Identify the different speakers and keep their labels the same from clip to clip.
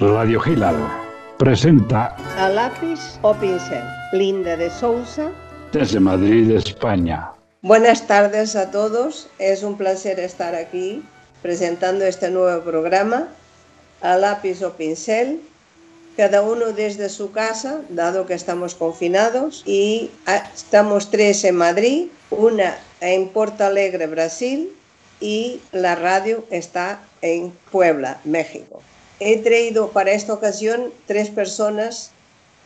Speaker 1: Radio Gilal presenta
Speaker 2: A lápiz o pincel. Linda de Sousa.
Speaker 1: desde Madrid, España.
Speaker 2: Buenas tardes a todos. Es un placer estar aquí presentando este nuevo programa. A lápiz o pincel. Cada uno desde su casa, dado que estamos confinados, y ah, estamos tres en Madrid, una en Porto Alegre, Brasil, y la radio está en Puebla, México. He traído para esta ocasión tres personas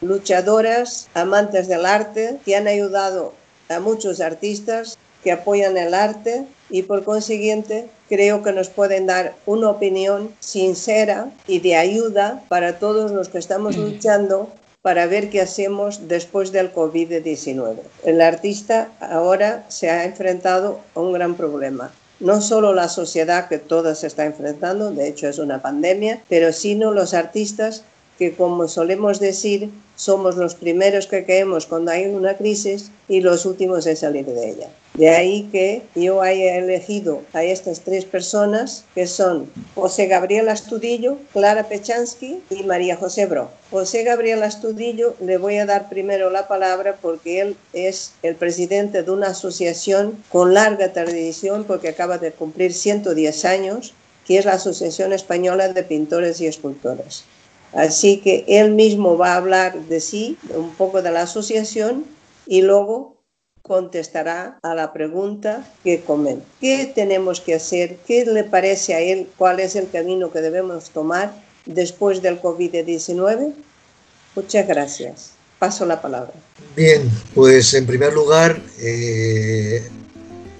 Speaker 2: luchadoras, amantes del arte, que han ayudado a muchos artistas que apoyan el arte y por consiguiente creo que nos pueden dar una opinión sincera y de ayuda para todos los que estamos luchando para ver qué hacemos después del COVID-19. El artista ahora se ha enfrentado a un gran problema no solo la sociedad que toda se está enfrentando, de hecho es una pandemia, pero sino los artistas que, como solemos decir, somos los primeros que caemos cuando hay una crisis y los últimos en salir de ella. De ahí que yo haya elegido a estas tres personas que son José Gabriel Astudillo, Clara Pechansky y María José Bro. José Gabriel Astudillo le voy a dar primero la palabra porque él es el presidente de una asociación con larga tradición porque acaba de cumplir 110 años, que es la Asociación Española de Pintores y Escultores. Así que él mismo va a hablar de sí, un poco de la asociación y luego contestará a la pregunta que comen. ¿Qué tenemos que hacer? ¿Qué le parece a él? ¿Cuál es el camino que debemos tomar después del COVID-19? Muchas gracias. Paso la palabra.
Speaker 3: Bien, pues en primer lugar, eh,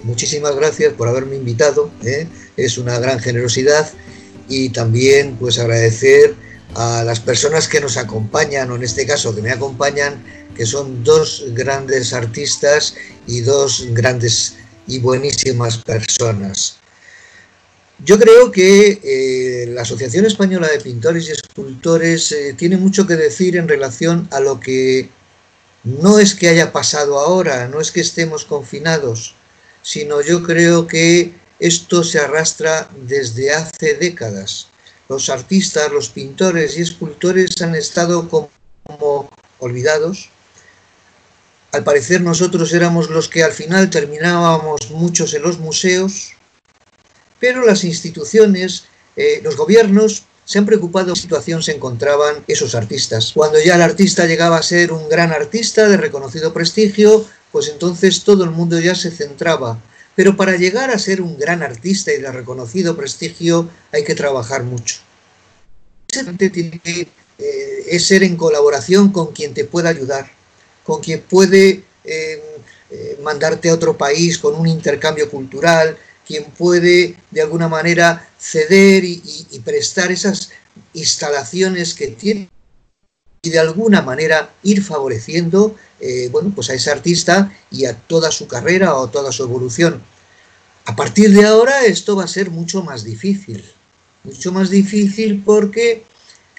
Speaker 3: muchísimas gracias por haberme invitado. ¿eh? Es una gran generosidad y también pues agradecer a las personas que nos acompañan, o en este caso que me acompañan, que son dos grandes artistas y dos grandes y buenísimas personas. Yo creo que eh, la Asociación Española de Pintores y Escultores eh, tiene mucho que decir en relación a lo que no es que haya pasado ahora, no es que estemos confinados, sino yo creo que esto se arrastra desde hace décadas los artistas, los pintores y escultores han estado como olvidados. Al parecer nosotros éramos los que al final terminábamos muchos en los museos, pero las instituciones, eh, los gobiernos se han preocupado de qué situación se encontraban esos artistas. Cuando ya el artista llegaba a ser un gran artista de reconocido prestigio, pues entonces todo el mundo ya se centraba pero para llegar a ser un gran artista y de reconocido prestigio hay que trabajar mucho. Eh, es ser en colaboración con quien te pueda ayudar, con quien puede eh, eh, mandarte a otro país con un intercambio cultural, quien puede de alguna manera ceder y, y prestar esas instalaciones que tiene y de alguna manera ir favoreciendo eh, bueno, pues a ese artista y a toda su carrera o toda su evolución. A partir de ahora esto va a ser mucho más difícil, mucho más difícil porque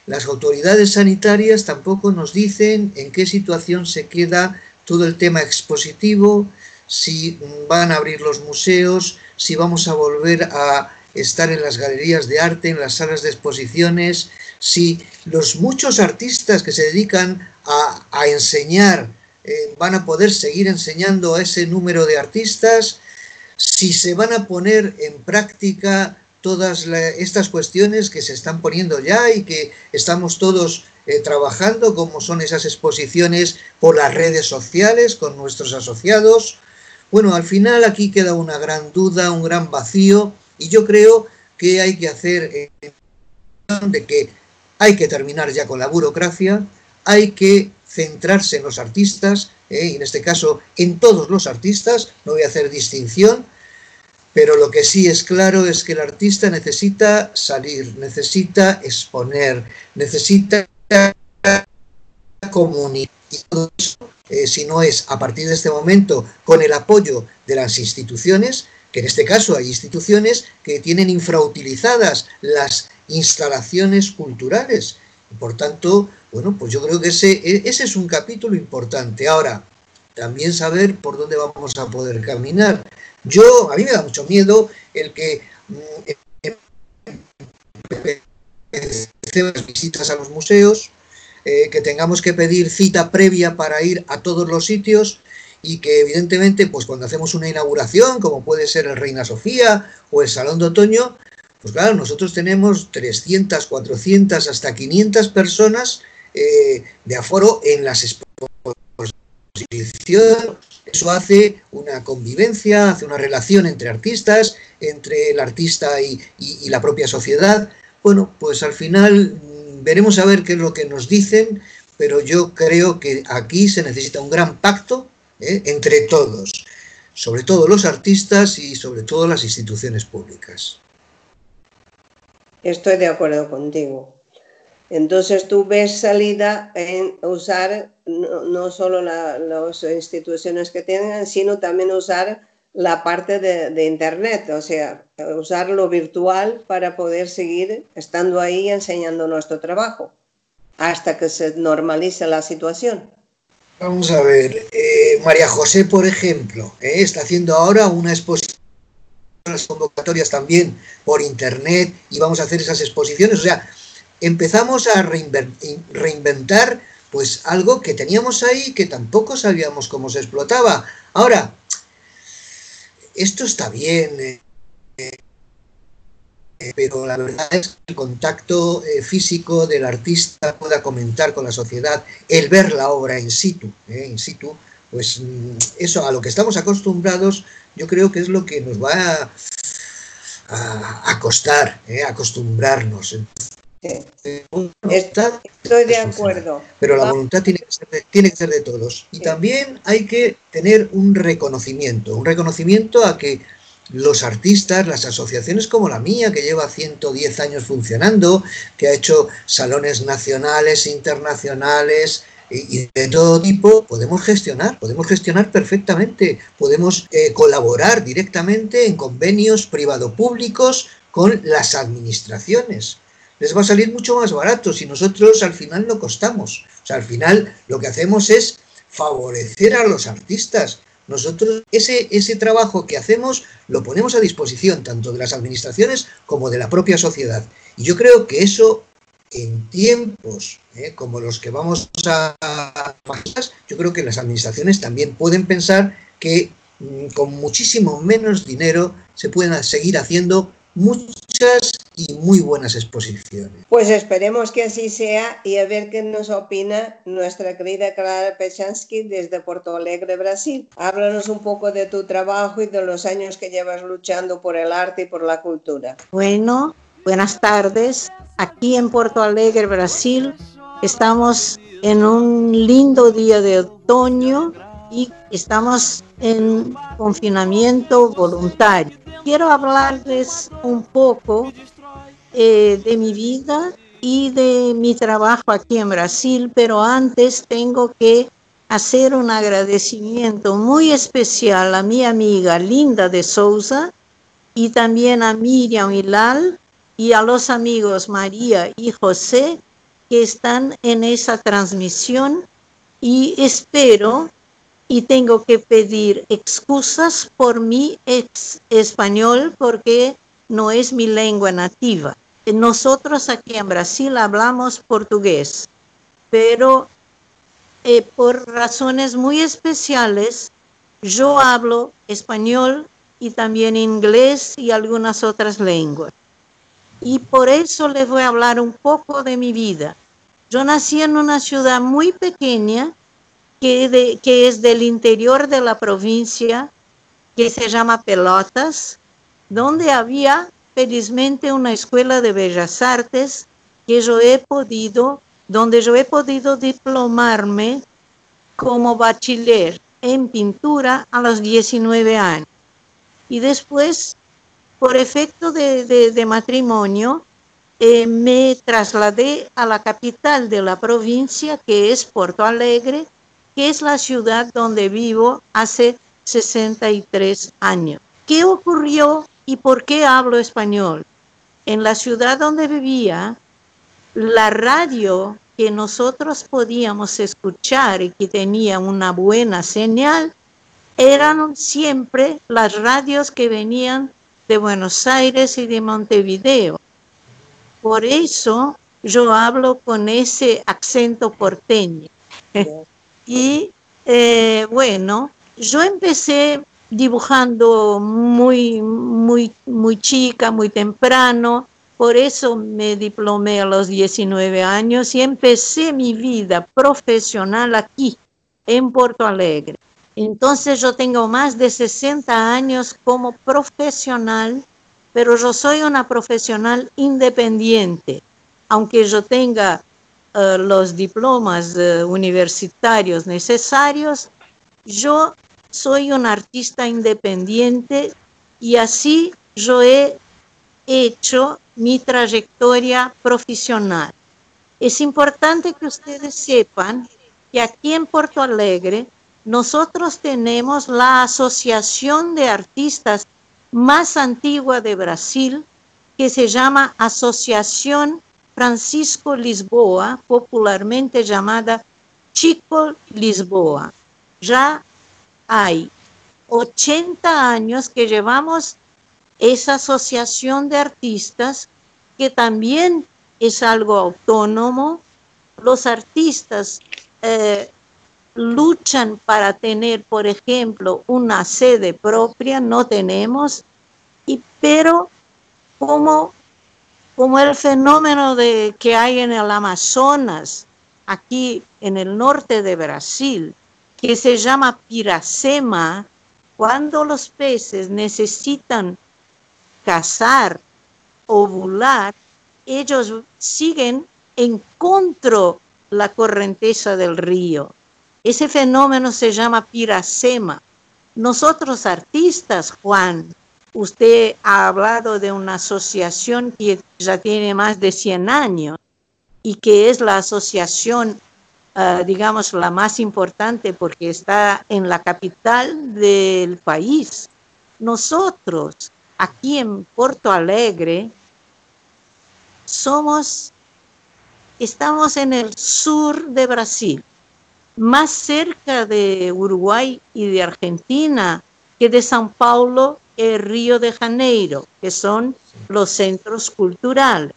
Speaker 3: las autoridades sanitarias tampoco nos dicen en qué situación se queda todo el tema expositivo, si van a abrir los museos, si vamos a volver a estar en las galerías de arte, en las salas de exposiciones, si los muchos artistas que se dedican a, enseñar eh, van a poder seguir enseñando a ese número de artistas, si se van a poner en práctica todas estas cuestiones que se están poniendo ya y que estamos todos eh, trabajando, como son esas exposiciones por las redes sociales con nuestros asociados. Bueno, al final aquí queda una gran duda, un gran vacío y yo creo que hay que hacer eh, de que hay que terminar ya con la burocracia, hay que centrarse en los artistas, ¿eh? y en este caso en todos los artistas, no voy a hacer distinción, pero lo que sí es claro es que el artista necesita salir, necesita exponer, necesita comunicar. Eh, si no es a partir de este momento con el apoyo de las instituciones, que en este caso hay instituciones que tienen infrautilizadas las instalaciones culturales. Por tanto, bueno, pues yo creo que ese, ese es un capítulo importante. Ahora, también saber por dónde vamos a poder caminar. Yo, a mí me da mucho miedo el que las visitas a los museos, eh, que tengamos que pedir cita previa para ir a todos los sitios y que evidentemente pues cuando hacemos una inauguración, como puede ser el Reina Sofía o el Salón de Otoño, pues claro, nosotros tenemos 300, 400, hasta 500 personas eh, de aforo en las exposiciones. Eso hace una convivencia, hace una relación entre artistas, entre el artista y, la propia sociedad. Bueno, pues al final veremos a ver qué es lo que nos dicen, pero yo creo que aquí se necesita un gran pacto ¿eh? entre todos, sobre todo los artistas y sobre todo las instituciones públicas.
Speaker 2: Estoy de acuerdo contigo. Entonces tú ves salida en usar no, solo las instituciones que tengan, sino también usar la parte de, Internet, o sea, usar lo virtual para poder seguir estando ahí enseñando nuestro trabajo hasta que se normalice la situación.
Speaker 3: Vamos a ver, eh, María José, por ejemplo, eh, está haciendo ahora una exposición, las convocatorias también por Internet y vamos a hacer esas exposiciones, o sea, empezamos a reinventar pues algo que teníamos ahí que tampoco sabíamos cómo se explotaba. Ahora, esto está bien, eh, eh, pero la verdad es que el contacto eh, físico del artista pueda comentar con la sociedad, el ver la obra in situ, in situ, pues mm, eso a lo que estamos acostumbrados, yo creo que es lo que nos va a, a costar, acostumbrarnos.
Speaker 2: Estoy de acuerdo.
Speaker 3: Pero la voluntad tiene que, ser de, tiene que ser de todos. Y también hay que tener un reconocimiento, un reconocimiento a que los artistas, las asociaciones como la mía, que lleva 110 años funcionando, que ha hecho salones nacionales, internacionales y, de todo tipo, podemos gestionar, podemos gestionar perfectamente, podemos eh, colaborar directamente en convenios privado-públicos con las administraciones les va a salir mucho más barato si nosotros al final no costamos. O sea, al final lo que hacemos es favorecer a los artistas. Nosotros ese, ese trabajo que hacemos lo ponemos a disposición tanto de las administraciones como de la propia sociedad. Y yo creo que eso en tiempos ¿eh? como los que vamos a yo creo que las administraciones también pueden pensar que mm, con muchísimo menos dinero se pueden seguir haciendo muchas y muy buenas exposiciones.
Speaker 2: Pues esperemos que así sea y a ver qué nos opina nuestra querida Clara Pechansky desde Porto Alegre, Brasil. Háblanos un poco de tu trabajo y de los años que llevas luchando por el arte y por la cultura.
Speaker 4: Bueno, buenas tardes. Aquí en Porto Alegre, Brasil, estamos en un lindo día de otoño y estamos en confinamiento voluntario quiero hablarles un poco eh, de mi vida y de mi trabajo aquí en Brasil, pero antes tengo que hacer un agradecimiento muy especial a mi amiga Linda de Souza y también a Miriam Hilal y a los amigos María y José que están en esa transmisión y espero y tengo que pedir excusas por mi ex español porque no es mi lengua nativa. Nosotros aquí en Brasil hablamos portugués, pero eh, por razones muy especiales yo hablo español y también inglés y algunas otras lenguas. Y por eso les voy a hablar un poco de mi vida. Yo nací en una ciudad muy pequeña que, es del interior de la provincia, que se llama Pelotas, donde había felizmente una escuela de bellas artes que yo he podido, donde yo he podido diplomarme como bachiller en pintura a los 19 años. Y después, por efecto de, matrimonio, eh, me trasladé a la capital de la provincia, que es Porto Alegre, que es la ciudad donde vivo hace 63 años. ¿Qué ocurrió y por qué hablo español? En la ciudad donde vivía, la radio que nosotros podíamos escuchar y que tenía una buena señal, eran siempre las radios que venían de Buenos Aires y de Montevideo. Por eso yo hablo con ese acento porteño. y eh, bueno, yo empecé dibujando muy, muy, muy chica, muy temprano, por eso me diplomé a los 19 años y empecé mi vida profesional aquí, en Porto Alegre. Entonces yo tengo más de 60 años como profesional, pero yo soy una profesional independiente. Aunque yo tenga uh, los diplomas uh, universitarios necesarios, yo soy un artista independiente y así yo he hecho mi trayectoria profesional. Es importante que ustedes sepan que aquí en Porto Alegre nosotros tenemos la asociación de artistas más antigua de Brasil, que se llama Asociación Francisco Lisboa, popularmente llamada Chico Lisboa. Ya hay 80 años que llevamos esa asociación de artistas que también es algo autónomo. Los artistas eh, luchan para tener, por ejemplo, una sede propia, no tenemos, y, pero como, como el fenómeno de, que hay en el Amazonas, aquí en el norte de Brasil, que se llama piracema, cuando los peces necesitan cazar, ovular, ellos siguen en contra la corrienteza del río. Ese fenómeno se llama piracema. Nosotros artistas, Juan, usted ha hablado de una asociación que ya tiene más de 100 años y que es la asociación, uh, digamos, la más importante porque está en la capital del país. Nosotros, aquí en Porto Alegre, somos, estamos en el sur de Brasil más cerca de Uruguay y de Argentina que de San Paulo y Río de Janeiro, que son los centros culturales.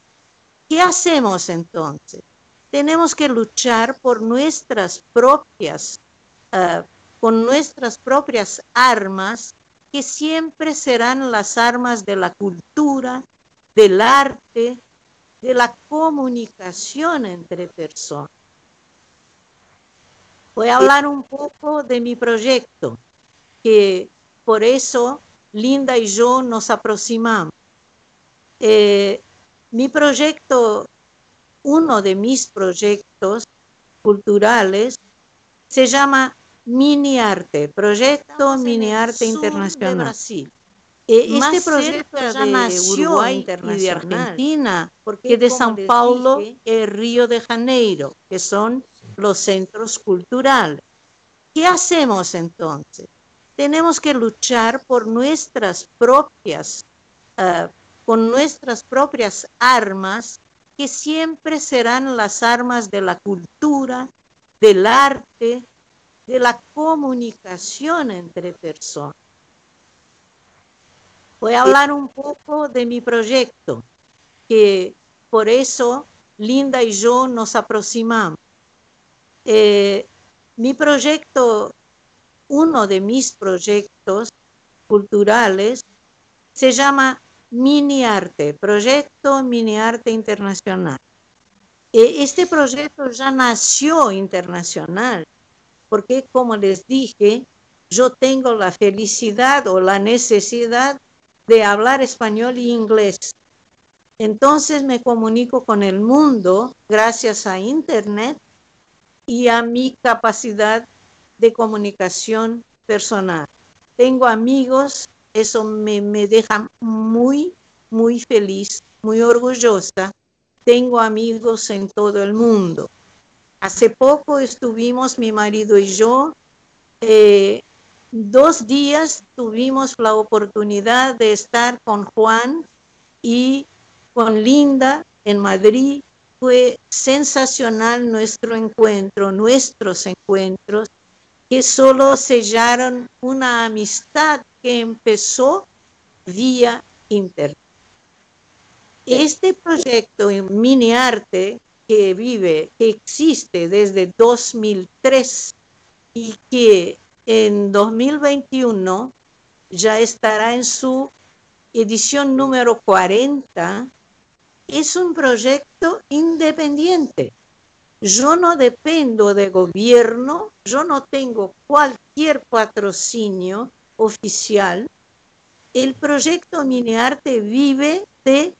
Speaker 4: ¿Qué hacemos entonces? Tenemos que luchar por nuestras propias, uh, con nuestras propias armas, que siempre serán las armas de la cultura, del arte, de la comunicación entre personas. Voy a hablar un poco de mi proyecto, que por eso Linda y yo nos aproximamos. Eh, mi proyecto, uno de mis proyectos culturales, se llama Mini Arte, Proyecto Mini Arte Internacional. De Brasil. Eh, este proyecto ya nació Uruguay y de Argentina, porque de San Paulo y Río de Janeiro, que son los centros culturales. ¿Qué hacemos entonces? Tenemos que luchar por nuestras propias, uh, con nuestras propias armas, que siempre serán las armas de la cultura, del arte, de la comunicación entre personas. Voy a hablar un poco de mi proyecto, que por eso Linda y yo nos aproximamos. Eh, mi proyecto, uno de mis proyectos culturales, se llama Mini Arte, Proyecto Mini Arte Internacional. E, este proyecto ya nació internacional, porque como les dije, yo tengo la felicidad o la necesidad de hablar español y inglés. Entonces me comunico con el mundo gracias a Internet y a mi capacidad de comunicación personal. Tengo amigos, eso me, me deja muy, muy feliz, muy orgullosa. Tengo amigos en todo el mundo. Hace poco estuvimos mi marido y yo eh, dos días tuvimos la oportunidad de estar con Juan y con Linda en Madrid. Fue sensacional nuestro encuentro, nuestros encuentros, que solo sellaron una amistad que empezó vía internet. Este proyecto en mini arte que vive, que existe desde 2003 y que en 2021 ya estará en su edición número 40, es un proyecto independiente. Yo no dependo de gobierno, yo no tengo cualquier patrocinio oficial. El proyecto Miniarte vive de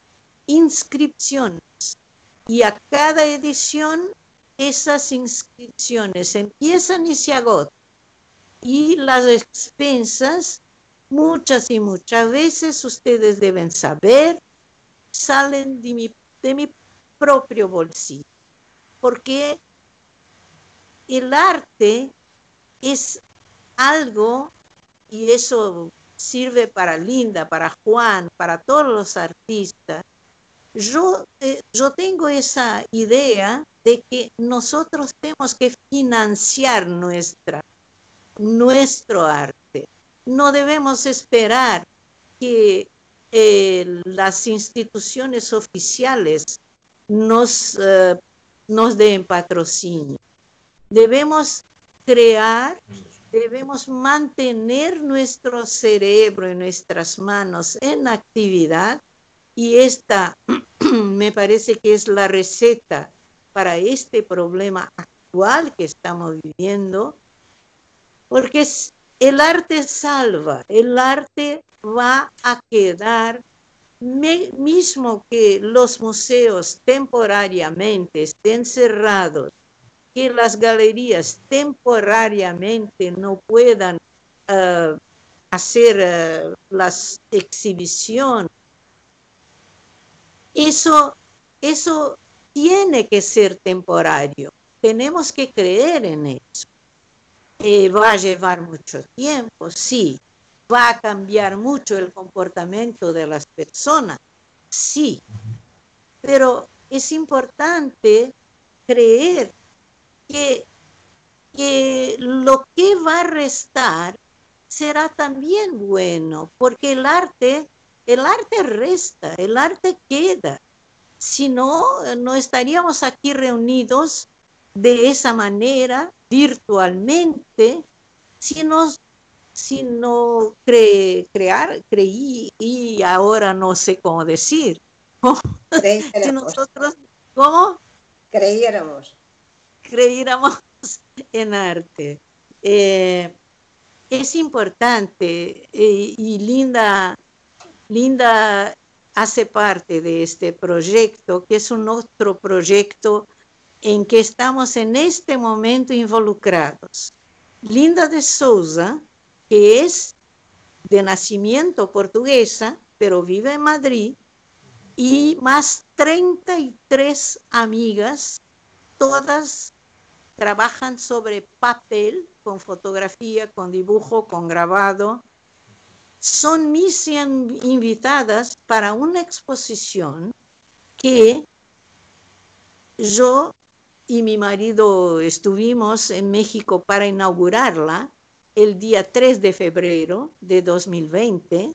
Speaker 4: inscripciones y a cada edición esas inscripciones empiezan y se agotan. Y las expensas, muchas y muchas veces, ustedes deben saber, salen de mi, de mi propio bolsillo. Porque el arte es algo, y eso sirve para Linda, para Juan, para todos los artistas, yo, eh, yo tengo esa idea de que nosotros tenemos que financiar nuestra, nuestro arte. No debemos esperar que eh, las instituciones oficiales nos, eh, nos den patrocinio. Debemos crear, debemos mantener nuestro cerebro y nuestras manos en actividad y esta me parece que es la receta para este problema actual que estamos viviendo, porque el arte salva, el arte va a quedar, mismo que los museos temporariamente estén cerrados, que las galerías temporariamente no puedan eh, hacer eh, las exhibiciones eso, eso tiene que ser temporario. Tenemos que creer en eso. Eh, va a llevar mucho tiempo, sí. Va a cambiar mucho el comportamiento de las personas, sí. Pero es importante creer que, que lo que va a restar será también bueno, porque el arte el arte resta, el arte queda. Si no, no estaríamos aquí reunidos de esa manera, virtualmente, si, nos, si no crear, creí y ahora no sé cómo decir.
Speaker 2: si
Speaker 4: nosotros, ¿cómo?
Speaker 2: Creyéramos.
Speaker 4: Creyéramos en arte. Eh, es importante eh, y linda Linda hace parte de este proyecto, que es un otro proyecto en que estamos en este momento involucrados. Linda de Souza, que es de nacimiento portuguesa, pero vive en Madrid, y más 33 amigas, todas trabajan sobre papel, con fotografía, con dibujo, con grabado, son mis invitadas para una exposición que yo y mi marido estuvimos en México para inaugurarla el día 3 de febrero de 2020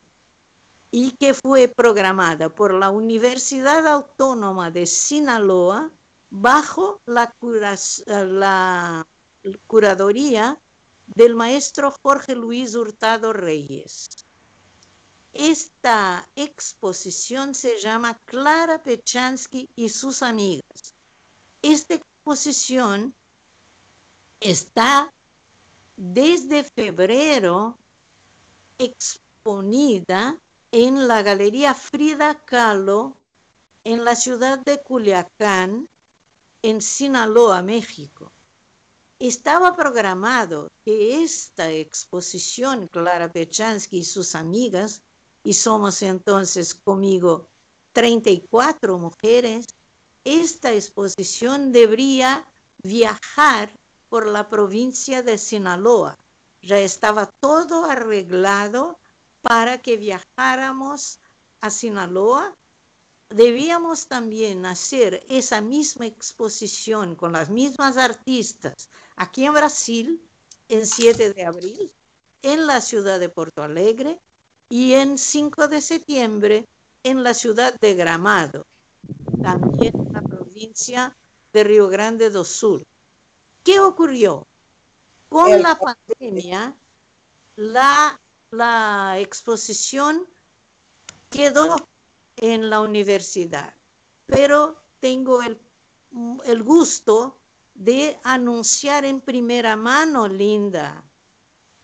Speaker 4: y que fue programada por la Universidad Autónoma de Sinaloa bajo la, la curaduría del maestro Jorge Luis Hurtado Reyes. Esta exposición se llama Clara Pechansky y sus amigas. Esta exposición está desde febrero exponida en la Galería Frida Kahlo en la ciudad de Culiacán, en Sinaloa, México. Estaba programado que esta exposición, Clara Pechansky y sus amigas, y somos entonces conmigo 34 mujeres, esta exposición debería viajar por la provincia de Sinaloa. Ya estaba todo arreglado para que viajáramos a Sinaloa. Debíamos también hacer esa misma exposición con las mismas artistas aquí en Brasil, el 7 de abril, en la ciudad de Porto Alegre, y en 5 de septiembre en la ciudad de Gramado, también en la provincia de Río Grande do Sul. ¿Qué ocurrió? Con la pandemia, la, la exposición quedó en la universidad, pero tengo el, el gusto de anunciar en primera mano, Linda,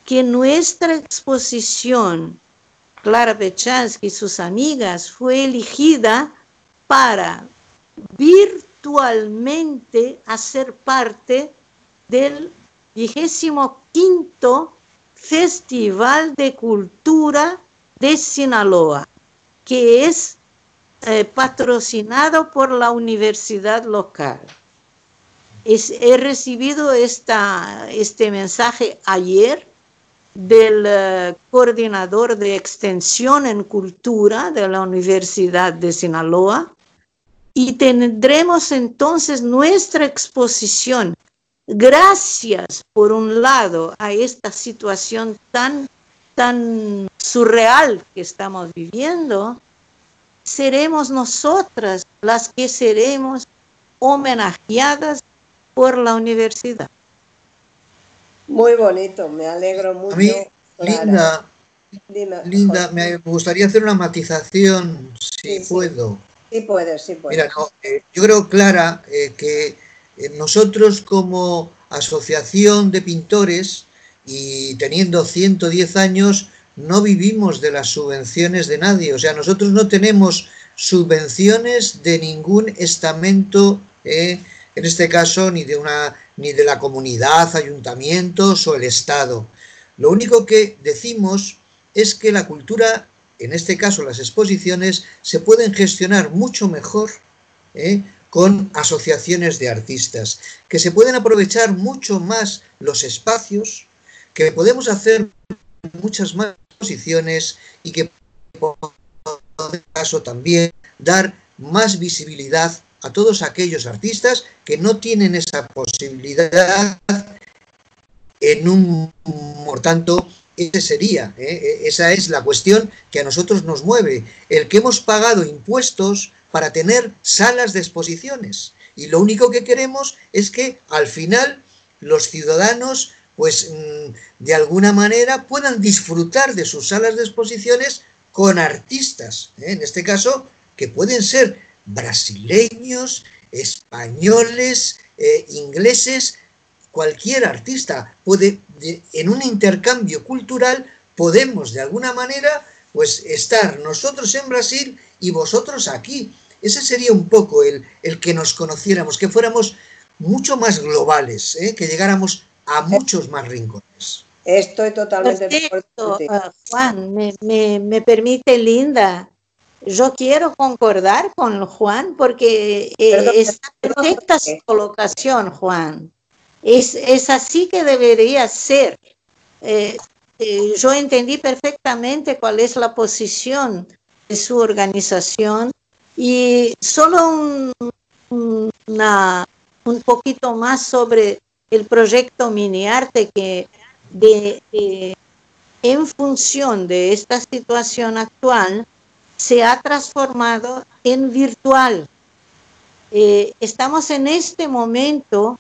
Speaker 4: que nuestra exposición, Clara Pechansky y sus amigas, fue elegida para virtualmente hacer parte del vigésimo quinto Festival de Cultura de Sinaloa, que es eh, patrocinado por la universidad local. he recibido este mensaje ayer del eh, coordinador de extensión en cultura de la Universidad de Sinaloa y tendremos entonces nuestra exposición. Gracias, por un lado, a esta situación tan, tan surreal que estamos viviendo, seremos nosotras las que seremos homenajeadas por la universidad.
Speaker 2: Muy bonito, me alegro mucho.
Speaker 3: A mí, Linda, Linda, me gustaría hacer una matización, si puedo.
Speaker 2: Sí. puedes, sí puedes.
Speaker 3: Mira, eh, yo creo, Clara, eh, que eh, nosotros como asociación de pintores y teniendo 110 años, no vivimos de las subvenciones de nadie. O sea, nosotros no tenemos subvenciones de ningún estamento, en este caso ni de, una, ni de la comunidad, ayuntamientos o el Estado. Lo único que decimos es que la cultura, en este caso las exposiciones, se pueden gestionar mucho mejor ¿eh? con asociaciones de artistas, que se pueden aprovechar mucho más los espacios, que podemos hacer muchas más y que por caso también dar más visibilidad a todos aquellos artistas que no tienen esa posibilidad en un por tanto ese sería ¿eh? esa es la cuestión que a nosotros nos mueve el que hemos pagado impuestos para tener salas de exposiciones y lo único que queremos es que al final los ciudadanos pues mm, de alguna manera puedan disfrutar de sus salas de exposiciones con artistas, ¿eh? en este caso, que pueden ser brasileños, españoles, eh, ingleses, cualquier artista puede, en un intercambio cultural, podemos de alguna manera, pues estar nosotros en Brasil y vosotros aquí. Ese sería un poco el, el que nos conociéramos, que fuéramos mucho más globales, ¿eh? que llegáramos a muchos más rincones.
Speaker 2: Estoy totalmente de acuerdo.
Speaker 4: Uh, Juan, me, me, permite, Linda, yo quiero concordar con Juan porque eh, es perfecta su colocación, Juan. Es, es, así que debería ser. Eh, eh, yo entendí perfectamente cuál es la posición de su organización y solo un, una, un poquito más sobre el proyecto Mini Arte que en función de esta situación actual se ha transformado en virtual. Eh, estamos en este momento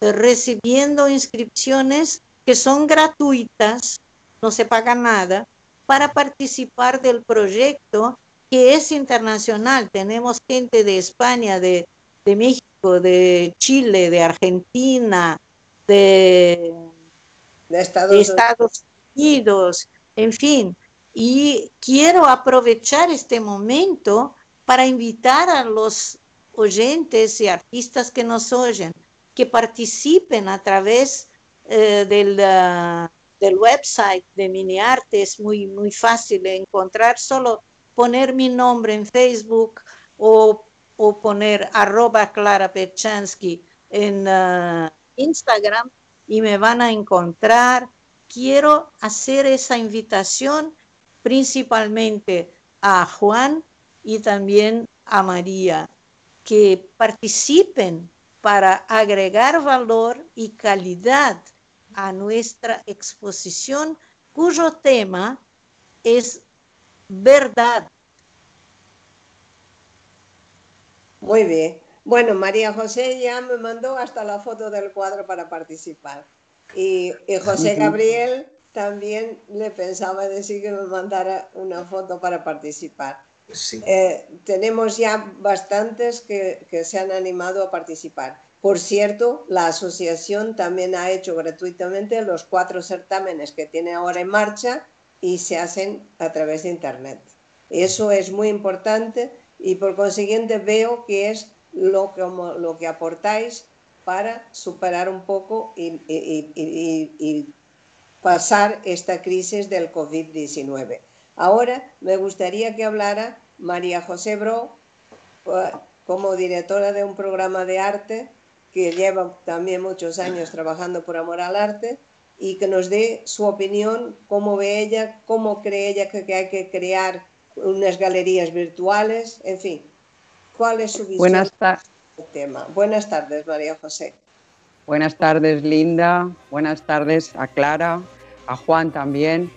Speaker 4: recibiendo inscripciones que son gratuitas, no se paga nada, para participar del proyecto que es internacional. Tenemos gente de España, de México, de Chile, de Argentina, de, Estados, Unidos, en fin. Y quiero aprovechar este momento para invitar a los oyentes y artistas que nos oyen que participen a través eh, del, uh, del, website de MiniArte. Es muy, muy fácil encontrar, solo poner mi nombre en Facebook o o poner arroba Clara Pechansky en uh, Instagram y me van a encontrar. Quiero hacer esa invitación principalmente a Juan y también a María, que participen para agregar valor y calidad a nuestra exposición, cuyo tema es verdad.
Speaker 2: Muy bien. Bueno, María José ya me mandó hasta la foto del cuadro para participar. Y, José Gabriel también le pensaba decir que me mandara una foto para participar. Eh, tenemos ya bastantes que, que se han animado a participar. Por cierto, la asociación también ha hecho gratuitamente los cuatro certámenes que tiene ahora en marcha y se hacen a través de Internet. Eso es muy importante y por consiguiente veo que es lo que, lo que aportáis para superar un poco y, y pasar esta crisis del COVID-19. Ahora me gustaría que hablara María José Bro eh, como directora de un programa de arte que lleva también muchos años trabajando por amor al arte y que nos dé su opinión, cómo ve ella, cómo cree ella que, hay que crear unas galerías virtuales, en fin, cuál es su visión
Speaker 5: Buenas tardes.
Speaker 2: tema. Buenas tardes, María José.
Speaker 5: Buenas tardes, Linda. Buenas tardes a Clara, a Juan también.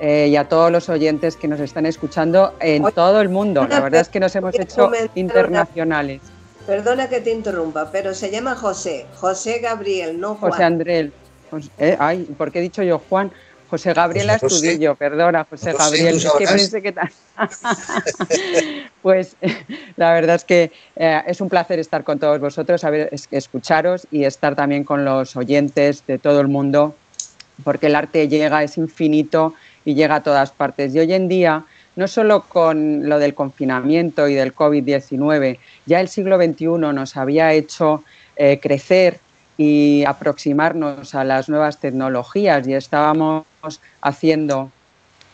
Speaker 5: Eh, y a todos los oyentes que nos están escuchando en todo el mundo. La verdad es que nos hemos hecho internacionales.
Speaker 2: Perdona que te interrumpa, pero se llama José, José Gabriel, no Juan.
Speaker 5: José Andrés. Eh, ay, ¿por qué he dicho yo Juan? José Gabriel Astudillo, perdona, José, Gabriel. Es que pensé que tal. pues la verdad es que eh, es un placer estar con todos vosotros, escucharos y estar también con los oyentes de todo el mundo, porque el arte llega, es infinito y llega a todas partes. Y hoy en día no solo con lo del confinamiento y del COVID-19, ya el siglo XXI nos había hecho eh, crecer y aproximarnos a las nuevas tecnologías y estábamos haciendo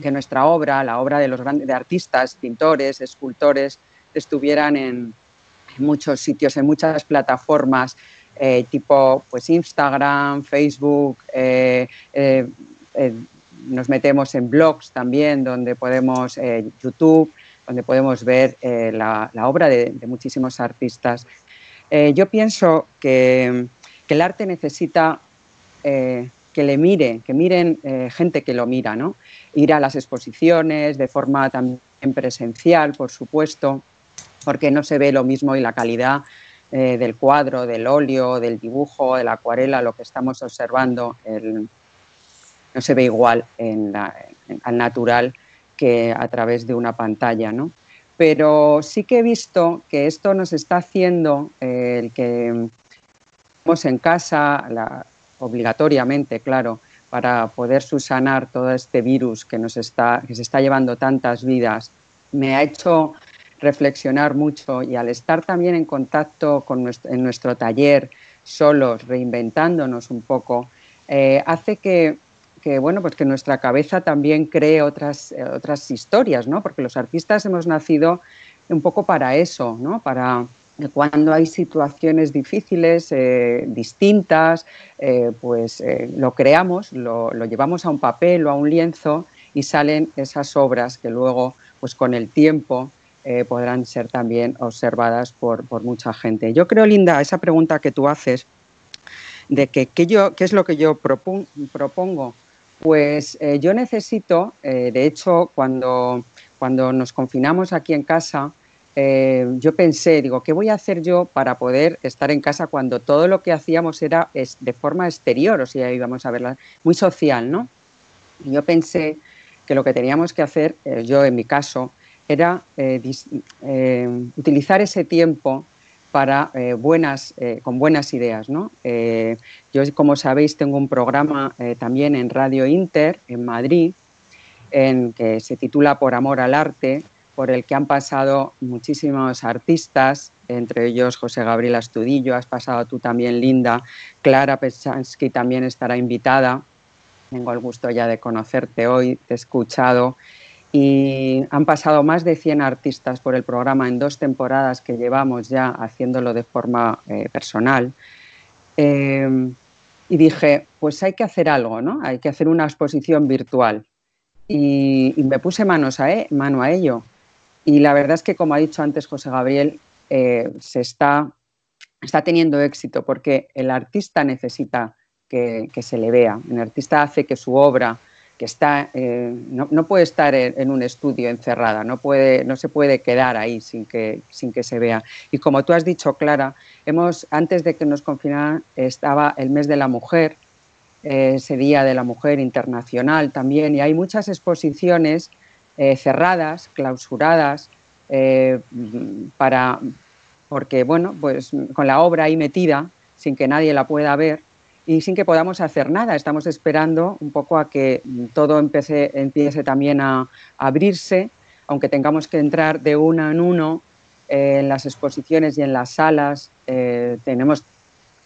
Speaker 5: que nuestra obra, la obra de los grandes artistas, pintores, escultores, estuvieran en, muchos sitios, en muchas plataformas, eh, tipo pues Instagram, Facebook, eh, nos metemos en blogs también, donde podemos, eh, YouTube, donde podemos ver eh, la, obra de, muchísimos artistas. Eh, yo pienso que, el arte necesita que le mire, que miren gente que lo mira, ¿no? Ir a las exposiciones de forma también presencial, por supuesto, porque no se ve lo mismo y la calidad del cuadro, del óleo, del dibujo, de la acuarela, lo que estamos observando, no se ve igual al natural que a través de una pantalla, ¿no? Pero sí que he visto que esto nos está haciendo eh, el que en casa, obligatoriamente, claro, para poder subsanar todo este virus que nos está, que se está llevando tantas vidas, me ha hecho reflexionar mucho y al estar también en contacto con en nuestro taller, solos, reinventándonos un poco, eh, hace que que bueno, pues que nuestra cabeza también cree otras, eh, otras historias, ¿no? Porque los artistas hemos nacido un poco para eso, ¿no? Para cuando hay situaciones difíciles, eh, distintas, eh, pues lo creamos, lo, llevamos a un papel o a un lienzo y salen esas obras que luego, pues con el tiempo, podrán ser también observadas por, por, mucha gente. Yo creo, Linda, esa pregunta que tú haces de que, yo, qué es lo que yo propongo pues eh, yo necesito, eh, de hecho, cuando, cuando nos confinamos aquí en casa, eh, yo pensé, digo, ¿qué voy a hacer yo para poder estar en casa cuando todo lo que hacíamos era de forma exterior, o sea, íbamos a verla, muy social, ¿no? Y yo pensé que lo que teníamos que hacer, yo en mi caso, era utilizar ese tiempo para eh, buenas, eh, con buenas ideas. ¿no? Eh, yo, como sabéis, tengo un programa también en Radio Inter, en Madrid, en, que se titula Por Amor al Arte, por el que han pasado muchísimos artistas, entre ellos José Gabriel Astudillo, has pasado tú también, Linda, Clara Pechansky también estará invitada. Tengo el gusto ya de conocerte hoy, te he escuchado y han pasado más de 100 artistas por el programa en dos temporadas que llevamos ya haciéndolo de forma eh, personal. Eh, y dije, pues hay que hacer algo, ¿no? Hay que hacer una exposición virtual. Y, me puse manos a e, mano a ello. Y la verdad es que, como ha dicho antes José Gabriel, eh, se está, está teniendo éxito porque el artista necesita que, que, se le vea. El artista hace que su obra que está, eh, no, no, puede estar en, un estudio encerrada, no, puede, no se puede quedar ahí sin que, sin que se vea. Y como tú has dicho, Clara, hemos, antes de que nos confinaran estaba el mes de la mujer, ese Día de la Mujer Internacional también, y hay muchas exposiciones eh, cerradas, clausuradas, para, porque, bueno, pues con la obra ahí metida, sin que nadie la pueda ver, y sin que podamos hacer nada. Estamos esperando un poco a que todo empiece, empiece también a, abrirse, aunque tengamos que entrar de uno en uno eh, en las exposiciones y en las salas, eh, tenemos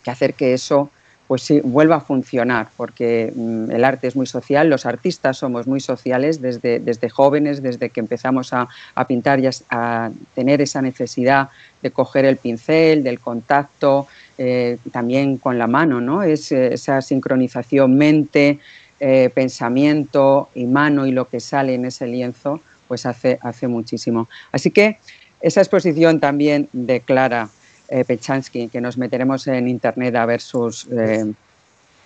Speaker 5: que hacer que eso pues sí, vuelva a funcionar, porque mm, el arte es muy social, los artistas somos muy sociales desde, desde jóvenes, desde que empezamos a, a pintar y a, tener esa necesidad de coger el pincel, del contacto, eh, también con la mano, ¿no? Es eh, esa sincronización mente, eh, pensamiento y mano y lo que sale en ese lienzo, pues hace, hace muchísimo. Así que esa exposición también de Clara eh, Pechansky, que nos meteremos en internet a ver sus, eh,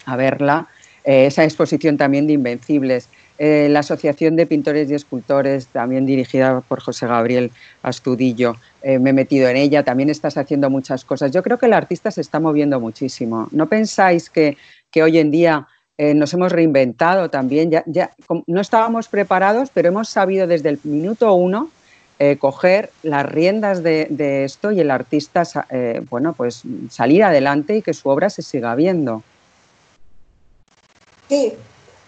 Speaker 5: a verla. Eh, esa exposición también de Invencibles. la Asociación de Pintores y Escultores, también dirigida por José Gabriel Astudillo. me he metido en ella, también estás haciendo muchas cosas. Yo creo que el artista se está moviendo muchísimo. ¿No pensáis que, que hoy en día nos hemos reinventado también? Ya, ya, no estábamos preparados, pero hemos sabido desde el minuto uno eh, coger las riendas de, esto y el artista, eh, bueno, pues salir adelante y que su obra se siga viendo.
Speaker 2: Sí,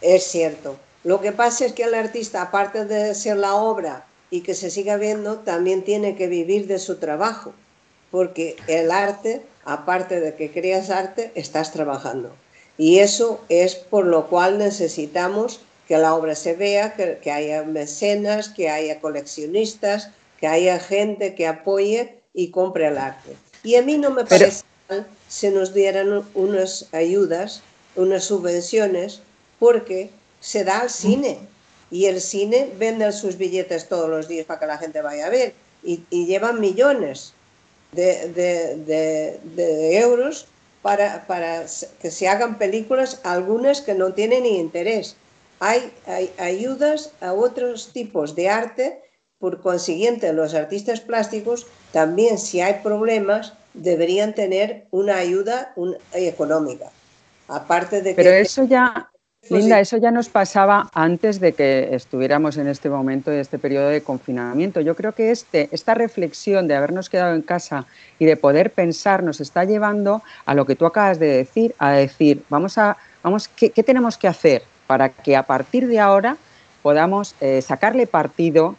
Speaker 2: es cierto. Lo que pasa es que el artista, aparte de ser la obra y que se siga viendo, también tiene que vivir de su trabajo, porque el arte, aparte de que creas arte, estás trabajando. Y eso es por lo cual necesitamos que la obra se vea, que, haya mecenas, que haya coleccionistas, que haya gente que apoye y compre el arte. Y a mí no me parece mal si nos dieran unas ayudas, unas subvenciones, porque se da al cine. Y el cine vende sus billetes todos los días para que la gente vaya a ver. Y, llevan millones de, euros para, para, que se hagan películas, algunas que no tienen ni interés hay, ayudas a otros tipos de arte, por consiguiente los artistas plásticos también si hay problemas deberían tener una ayuda económica. Aparte de
Speaker 5: Pero eso ya, Linda, eso ya nos pasaba antes de que estuviéramos en este momento, de este periodo de confinamiento. Yo creo que este, esta reflexión de habernos quedado en casa y de poder pensar nos está llevando a lo que tú acabas de decir, a decir, vamos a, vamos, ¿qué, qué tenemos que hacer? Para que a partir de ahora podamos eh, sacarle partido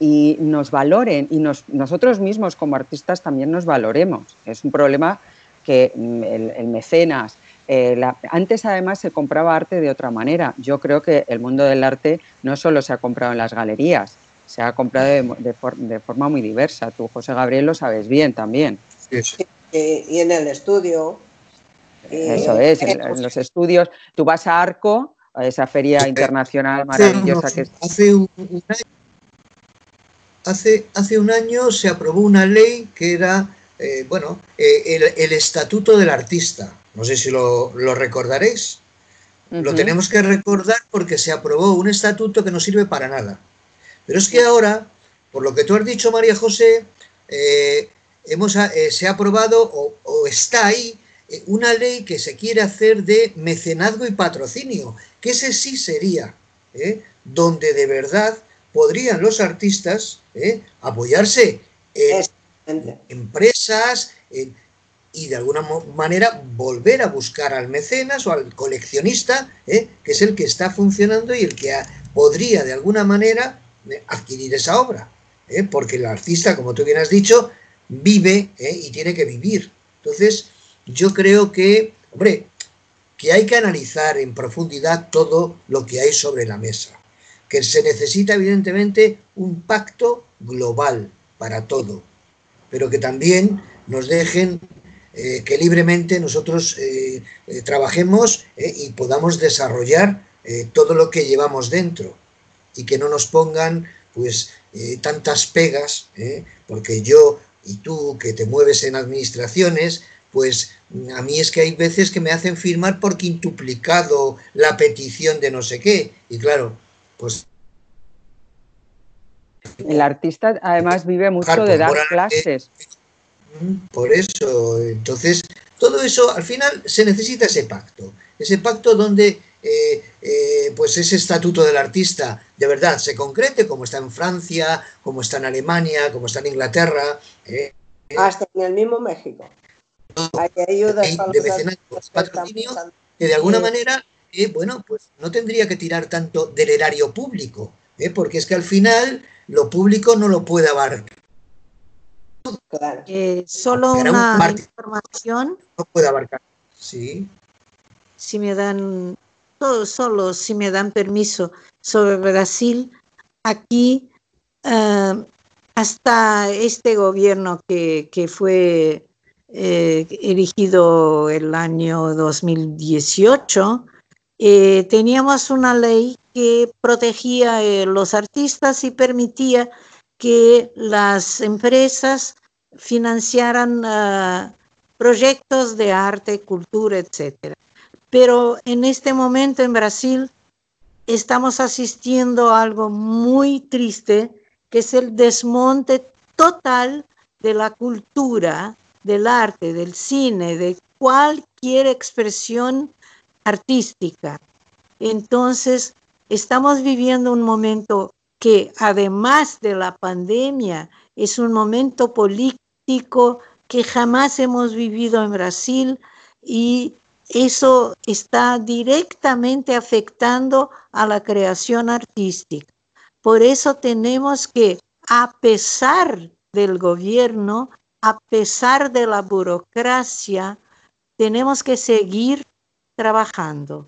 Speaker 5: y nos valoren y nosotros mismos como artistas también nos valoremos. Es un problema que mm, el, mecenas, eh, antes además se compraba arte de otra manera. Yo creo que el mundo del arte no solo se ha comprado en las galerías, se ha comprado de, forma muy diversa. Tú, José Gabriel, lo sabes bien también.
Speaker 2: y en el estudio.
Speaker 5: Eso es, en los estudios. Tú vas a Arco a esa feria internacional maravillosa que es.
Speaker 3: Hace un, año, hace, un año se aprobó una ley que era, eh, bueno, eh, el, estatuto del artista. No sé si lo, recordaréis. Lo tenemos que recordar porque se aprobó un estatuto que no sirve para nada. Pero es que ahora, por lo que tú has dicho, María José, eh, hemos, se ha aprobado o, o está ahí una ley que se quiere hacer de mecenazgo y patrocinio, que ese sí sería ¿eh? donde de verdad podrían los artistas ¿eh? apoyarse en empresas y de alguna manera volver a buscar al mecenas o al coleccionista, ¿eh? que es el que está funcionando y el que podría de alguna manera adquirir esa obra. Porque el artista, como tú bien has dicho, vive y tiene que vivir. Entonces, yo creo que, hombre, que hay que analizar en profundidad todo lo que hay sobre la mesa, que se necesita evidentemente un pacto global para todo, pero que también nos dejen eh, que libremente nosotros eh, eh, trabajemos y podamos desarrollar todo lo que llevamos dentro y que no nos pongan pues tantas pegas, porque yo y tú que te mueves en administraciones, pues a mí es que hay veces que me hacen firmar por quintuplicado la petición de no sé qué. Y claro, pues...
Speaker 5: El artista además vive mucho de dar clases.
Speaker 3: Por eso, entonces, todo eso, al final se necesita ese pacto. Ese pacto donde eh, eh, pues ese estatuto del artista de verdad se concrete, como está en Francia, como está en Alemania, como está en Inglaterra.
Speaker 2: Eh, Hasta en el mismo México.
Speaker 3: De patrocinio, que de alguna manera, bueno, pues no tendría que tirar tanto del erario público, porque es que al final lo público no lo puede abarcar.
Speaker 4: solo una información.
Speaker 3: No puede abarcar. Sí.
Speaker 4: Si me dan solo si me dan permiso sobre Brasil, aquí eh, hasta este gobierno que, fue eh, erigido el año 2018, eh, teníamos una ley que protegía a los artistas y permitía que las empresas financiaran proyectos de arte, cultura, etcétera. Pero en este momento en Brasil estamos asistiendo a algo muy triste, que es el desmonte total de la cultura, del arte, del cine, de cualquier expresión artística. Entonces, estamos viviendo un momento que además de la pandemia es un momento político que jamás hemos vivido en Brasil y eso está directamente afectando a la creación artística. Por eso tenemos que, a pesar del gobierno, a pesar de la burocracia, tenemos que seguir trabajando.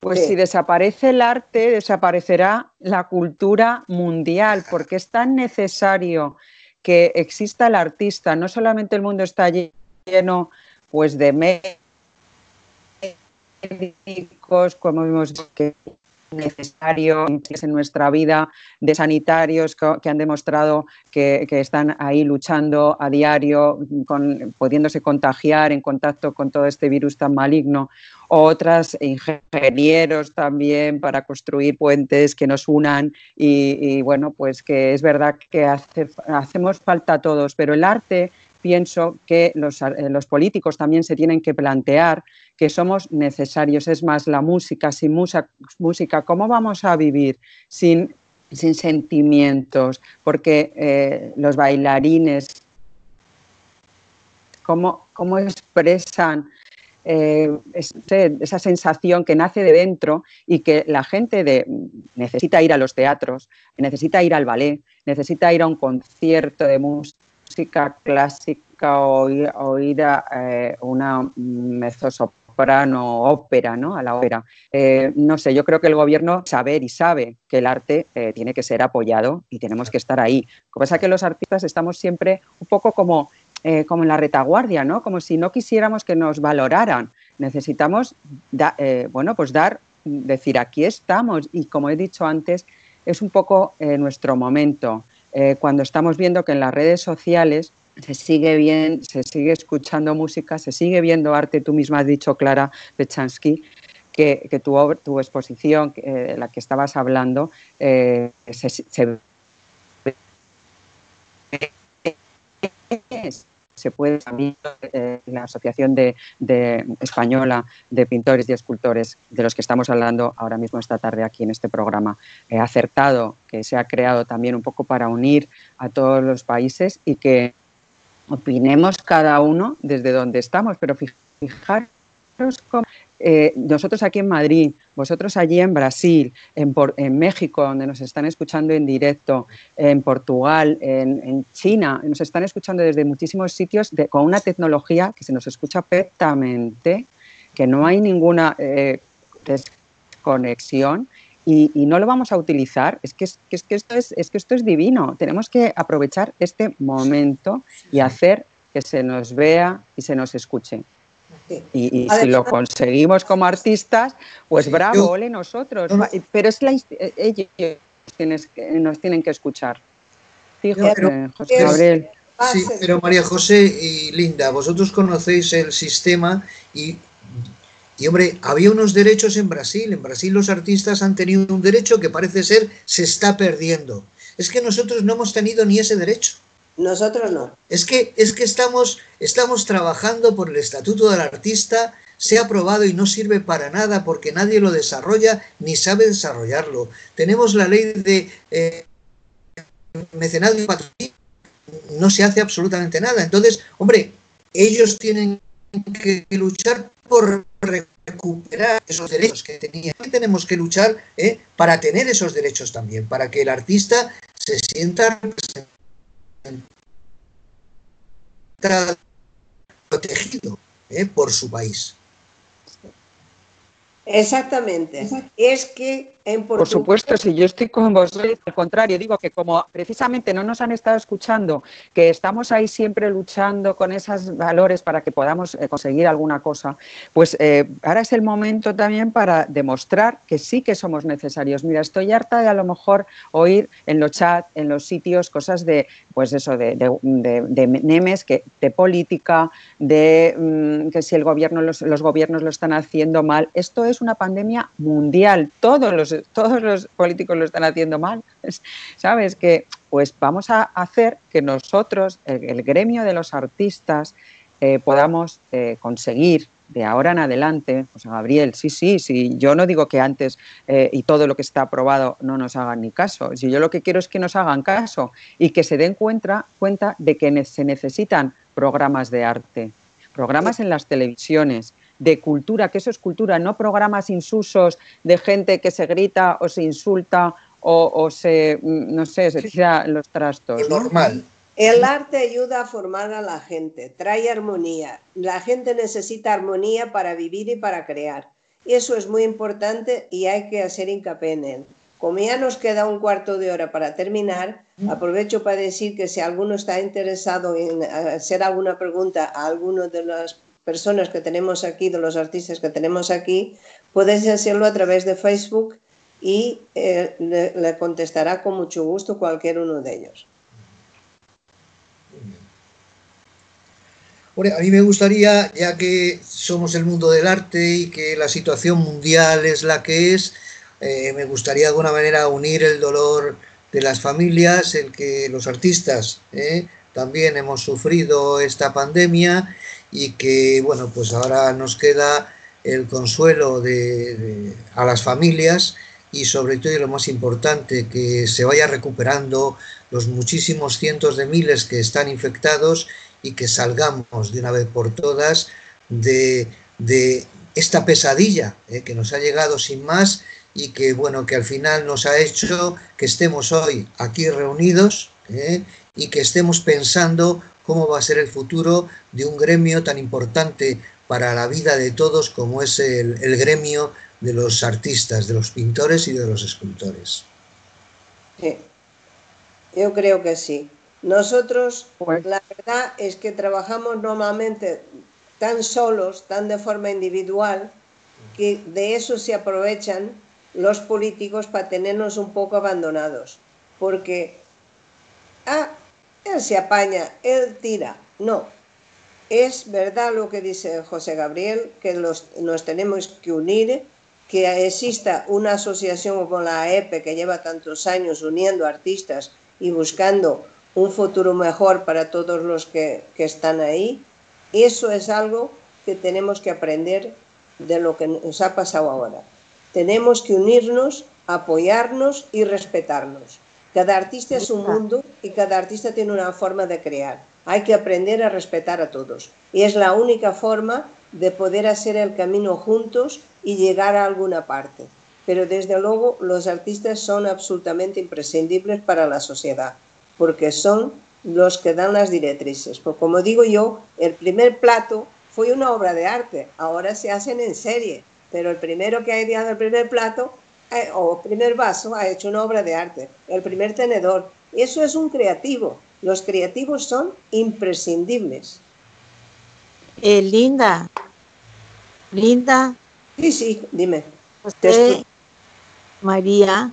Speaker 5: Pues si desaparece el arte, desaparecerá la cultura mundial, porque es tan necesario que exista el artista. No solamente el mundo está lleno pues de médicos, como vimos que necesario en nuestra vida, de sanitarios que, han demostrado que, están ahí luchando a diario, con, pudiéndose contagiar en contacto con todo este virus tan maligno, otras ingenieros también para construir puentes que nos unan y, bueno, pues que es verdad que hacemos falta a todos, pero el arte pienso que los, eh, los políticos también se tienen que plantear que somos necesarios. Es más, la música, sin música, ¿cómo vamos a vivir sin, sin sentimientos? Porque eh, los bailarines, ¿cómo, cómo expresan eh, esa sensación que nace de dentro y que la gente de, necesita ir a los teatros, necesita ir al ballet, necesita ir a un concierto de música clásica o ir, a eh, una mezzosoprano soprano, ópera, ¿no? A la ópera. Eh, no sé, yo creo que el gobierno sabe y sabe que el arte eh, tiene que ser apoyado y tenemos que estar ahí. Lo que pasa es que los artistas estamos siempre un poco como, eh, como en la retaguardia, ¿no? Como si no quisiéramos que nos valoraran. Necesitamos, bueno, pues dar, decir, aquí estamos y como he dicho antes, es un poco nuestro momento. Cuando estamos viendo que en las redes sociales se sigue bien, se sigue escuchando música, se sigue viendo arte. Tú misma has dicho, Clara Pechansky, que, que tu, tu, exposición, eh, la que estabas hablando, eh, se, se, se, puede también eh, la Asociación de, Española de Pintores y Escultores, de los que estamos hablando ahora mismo esta tarde aquí en este programa, ha acertado que se ha creado también un poco para unir a todos los países y que opinemos cada uno desde donde estamos, pero fijaros cómo eh, nosotros aquí en Madrid, vosotros allí en Brasil, en, en, México, donde nos están escuchando en directo, en Portugal, en, China, nos están escuchando desde muchísimos sitios con una tecnología que se nos escucha perfectamente, que no hay ninguna eh, desconexión y, no lo vamos a utilizar, es que, es, que esto es, es, que esto es divino. Tenemos que aprovechar este momento y hacer que se nos vea y se nos escuche. Y, si lo conseguimos como artistas, pues bravo, ole nosotros. Pero es la, ellos quienes nos tienen que escuchar. Fíjate, José Gabriel.
Speaker 3: Sí, pero María José y Linda, vosotros conocéis el sistema y, y, hombre, había unos derechos en Brasil. En Brasil los artistas han tenido un derecho que parece ser se está perdiendo. Es que nosotros no hemos tenido ni ese derecho.
Speaker 2: Nosotros no.
Speaker 3: Es que, es que estamos, estamos trabajando por el Estatuto del Artista, se ha aprobado y no sirve para nada porque nadie lo desarrolla ni sabe desarrollarlo. Tenemos la ley de eh, mecenado y no se hace absolutamente nada. Entonces, hombre, ellos tienen que luchar por recuperar esos derechos que tenían. Tenemos que luchar eh, para tener esos derechos también, para que el artista se sienta protegido eh, por su país.
Speaker 2: Exactamente. Es que en
Speaker 5: Por supuesto, si yo estoy con vosotros, al contrario, digo que como precisamente no nos han estado escuchando, que estamos ahí siempre luchando con esos valores para que podamos eh, conseguir alguna cosa, pues eh, ahora es el momento también para demostrar que sí que somos necesarios. Mira, estoy harta de a lo mejor oír en los chats, en los sitios, cosas de, pues eso, de, de, memes, que, de política, de mm, que si el gobierno, los, los gobiernos lo están haciendo mal. Esto es una pandemia mundial. Todos los todos los políticos lo están haciendo mal, ¿sabes? Que pues vamos a hacer que nosotros, el, gremio de los artistas, eh, podamos eh, conseguir de ahora en adelante, pues Gabriel, sí, sí, sí, yo no digo que antes eh, y todo lo que está aprobado no nos hagan ni caso, si yo lo que quiero es que nos hagan caso y que se den cuenta, cuenta de que se necesitan programas de arte, programas en las televisiones, de cultura, que eso es cultura, no programas insusos de gente que se grita o se insulta o, se, mm, no sé, se tira los trastos.
Speaker 3: normal.
Speaker 2: El arte ayuda a formar a la gente, trae armonía. La gente necesita armonía para vivir y para crear. Eso es muy importante y hay que hacer hincapié en él. Como ya nos queda un cuarto de hora para terminar, aprovecho para decir que si alguno está interesado en hacer alguna pregunta a alguno de los personas que tenemos aquí, de los artistas que tenemos aquí, puedes hacerlo a través de Facebook y eh, le, contestará con mucho gusto cualquier uno de ellos.
Speaker 3: a mí me gustaría, ya que somos el mundo del arte y que la situación mundial es la que es, eh, me gustaría de alguna manera unir el dolor de las familias, el que los artistas eh, también hemos sufrido esta pandemia y que, bueno, pues ahora nos queda el consuelo de, a las familias y sobre todo y lo más importante, que se vaya recuperando los muchísimos cientos de miles que están infectados y que salgamos de una vez por todas de, de esta pesadilla eh, que nos ha llegado sin más y que bueno que al final nos ha hecho que estemos hoy aquí reunidos eh, y que estemos pensando cómo va a ser el futuro de un gremio tan importante para la vida de todos como es el, gremio de los artistas, de los pintores y de los escultores.
Speaker 2: Sí, yo creo que sí. Nosotros, pues la verdad es que trabajamos normalmente tan solos, tan de forma individual, que de eso se aprovechan los políticos para tenernos un poco abandonados. Porque, ah, él se apaña, él tira. No, es verdad lo que dice José Gabriel, que nos tenemos que unir, que exista una asociación como la AEP que lleva tantos años uniendo artistas y buscando un futuro mejor para todos los que, que están ahí. Eso es algo que tenemos que aprender de lo que nos ha pasado ahora. Tenemos que unirnos, apoyarnos y respetarnos. Cada artista es un mundo y cada artista tiene una forma de crear. Hay que aprender a respetar a todos. Y es la única forma de poder hacer el camino juntos y llegar a alguna parte. Pero desde luego los artistas son absolutamente imprescindibles para la sociedad, porque son los que dan las directrices. Pues como digo yo, el primer plato fue una obra de arte, ahora se hacen en serie, pero el primero que ha ideado el primer plato eh, o primer vaso ha hecho una obra de arte, el primer tenedor. Eso es un creativo. Los creativos son imprescindibles.
Speaker 4: Eh, Linda, Linda.
Speaker 2: Sí, sí, dime.
Speaker 4: María,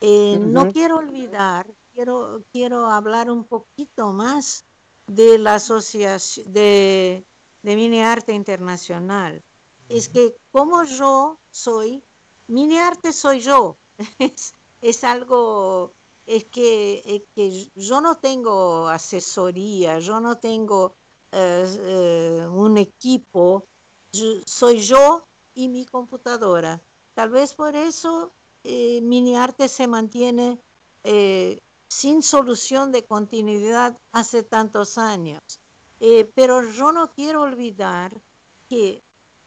Speaker 4: eh, no quiero olvidar, quiero, quiero hablar un poquito más de la asociación de, de Mini Arte Internacional. Es que como yo soy, Mini Arte soy yo. Es, es algo, es que, es que yo no tengo asesoría, yo no tengo eh, eh, un equipo, yo- soy yo y mi computadora. Tal vez por eso eh, Mini Arte se mantiene eh, sin solución de continuidad hace tantos años. Pero yo no quiero olvidar que